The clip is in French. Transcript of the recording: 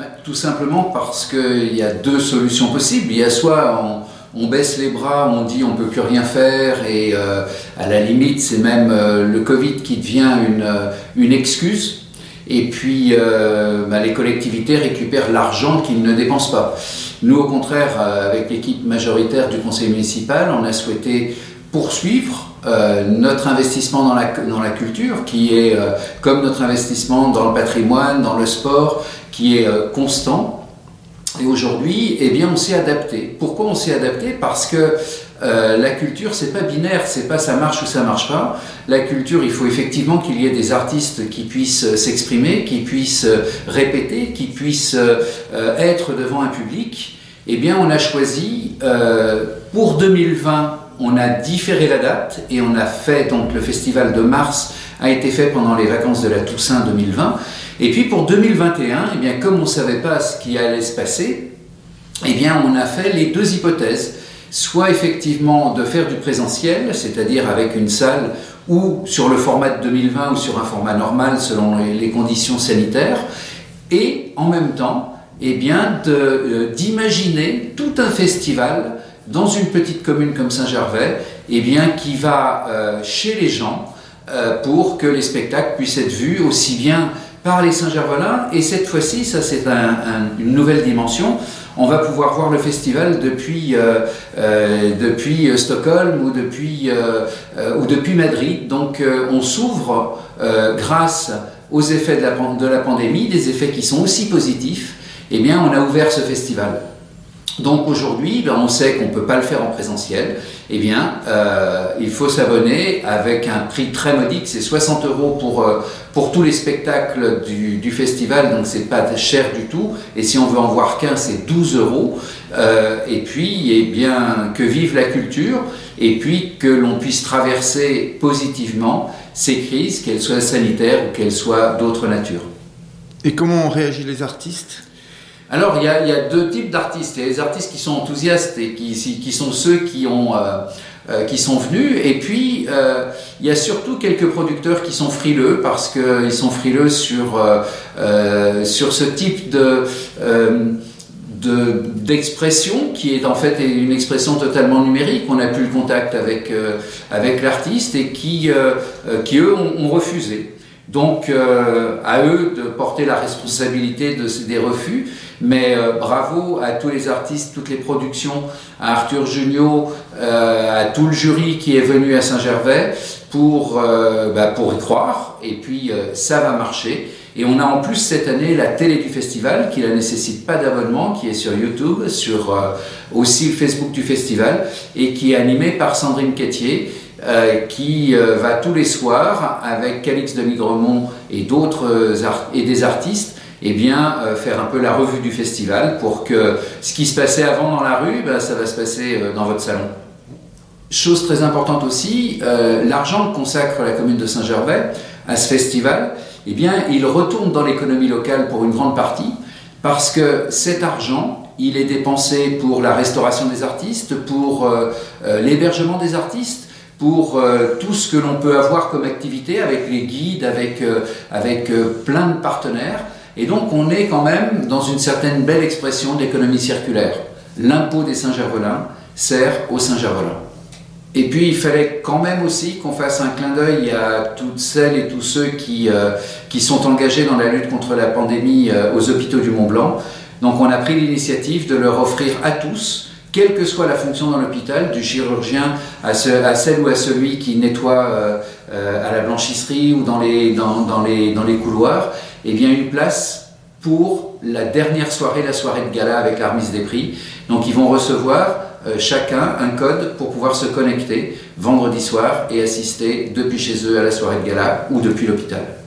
Bah, tout simplement parce qu'il y a deux solutions possibles. Il y a soit on, baisse les bras, on dit on peut plus rien faire et euh, à la limite c'est même euh, le Covid qui devient une, euh, une excuse. Et puis bah, les collectivités récupèrent l'argent qu'ils ne dépensent pas. Nous au contraire, avec l'équipe majoritaire du conseil municipal, on a souhaité poursuivre notre investissement dans la, dans la culture, qui est comme notre investissement dans le patrimoine, dans le sport, qui est euh, constant. Et aujourd'hui, eh bien, on s'est adapté. Pourquoi on s'est adapté? Parce que la culture, c'est pas binaire, c'est pas ça marche ou ça marche pas. La culture, il faut effectivement qu'il y ait des artistes qui puissent s'exprimer, qui puissent répéter, qui puissent être devant un public. Eh bien, on a choisi pour 2020 on a différé la date et on a fait, donc le festival de mars a été fait pendant les vacances de la Toussaint 2020. Et puis pour 2021, eh bien, comme on ne savait pas ce qui allait se passer, eh bien, on a fait les deux hypothèses. Soit effectivement de faire du présentiel, c'est-à-dire avec une salle ou sur le format de 2020 ou sur un format normal selon les conditions sanitaires, et en même temps, eh bien, euh, d'imaginer tout un festival dans une petite commune comme Saint-Gervais, eh bien, qui va euh, chez les gens euh, pour que les spectacles puissent être vus aussi bien par les Saint-Gervelins. Et cette fois-ci, ça c'est une nouvelle dimension. On va pouvoir voir le festival depuis, euh, depuis Stockholm ou depuis, ou depuis Madrid. Donc on s'ouvre grâce aux effets de la, de la pandémie, des effets qui sont aussi positifs. Eh bien, on a ouvert ce festival. Donc aujourd'hui, ben, on sait qu'on ne peut pas le faire en présentiel. Eh bien, euh, il faut s'abonner avec un prix très modique, c'est 60 euros pour, euh, pour tous les spectacles du, festival, donc c'est pas cher du tout. Et si on veut en voir qu'un, c'est 12 euros. Euh, et puis, eh bien, que vive la culture, et puis que l'on puisse traverser positivement ces crises, qu'elles soient sanitaires ou qu'elles soient d'autres natures. Et comment ont réagi les artistes? Alors, il y, a, deux types d'artistes. Il y a les artistes qui sont enthousiastes et qui, sont ceux qui, ont, euh, euh, qui sont venus. Et puis, euh, il y a surtout quelques producteurs qui sont frileux parce qu'ils sont frileux sur, sur ce type de d'expression qui est en fait une expression totalement numérique. On n'a plus le contact avec, avec l'artiste et qui, qui eux, ont refusé. Donc, euh, à eux de porter la responsabilité de, des refus. Mais euh, bravo à tous les artistes, toutes les productions, à Arthur Junio, euh, à tout le jury qui est venu à Saint-Gervais pour, bah, pour y croire. Et puis, ça va marcher. Et on a en plus cette année la télé du festival qui ne nécessite pas d'abonnement, qui est sur YouTube, sur aussi le Facebook du festival et qui est animée par Sandrine Quétier euh, qui euh, va tous les soirs avec Calix de Migremont et d'autres euh, et des artistes eh bien, faire un peu la revue du festival pour que ce qui se passait avant dans la rue, ben, ça va se passer dans votre salon. Chose très importante aussi, l'argent que consacre la commune de Saint-Gervais à ce festival, eh bien, il retourne dans l'économie locale pour une grande partie, parce que cet argent, il est dépensé pour la restauration des artistes, pour l'hébergement des artistes, pour euh, tout ce que l'on peut avoir comme activité avec les guides, avec, euh, avec euh, plein de partenaires. Et donc on est quand même dans une certaine belle expression d'économie circulaire. L'impôt des Saint-Gervelins sert aux Saint-Gervelins. Et puis il fallait quand même aussi qu'on fasse un clin d'œil à toutes celles et tous ceux qui, qui sont engagés dans la lutte contre la pandémie aux hôpitaux du Mont Blanc. Donc on a pris l'initiative de leur offrir à tous quelle que soit la fonction dans l'hôpital, du chirurgien à, celle ou à celui qui nettoie euh, euh, à la blanchisserie ou dans les, dans, les, dans les couloirs, eh bien une place pour la dernière soirée, la soirée de gala avec la remise des prix. Donc ils vont recevoir euh, chacun un code pour pouvoir se connecter vendredi soir et assister depuis chez eux à la soirée de gala ou depuis l'hôpital.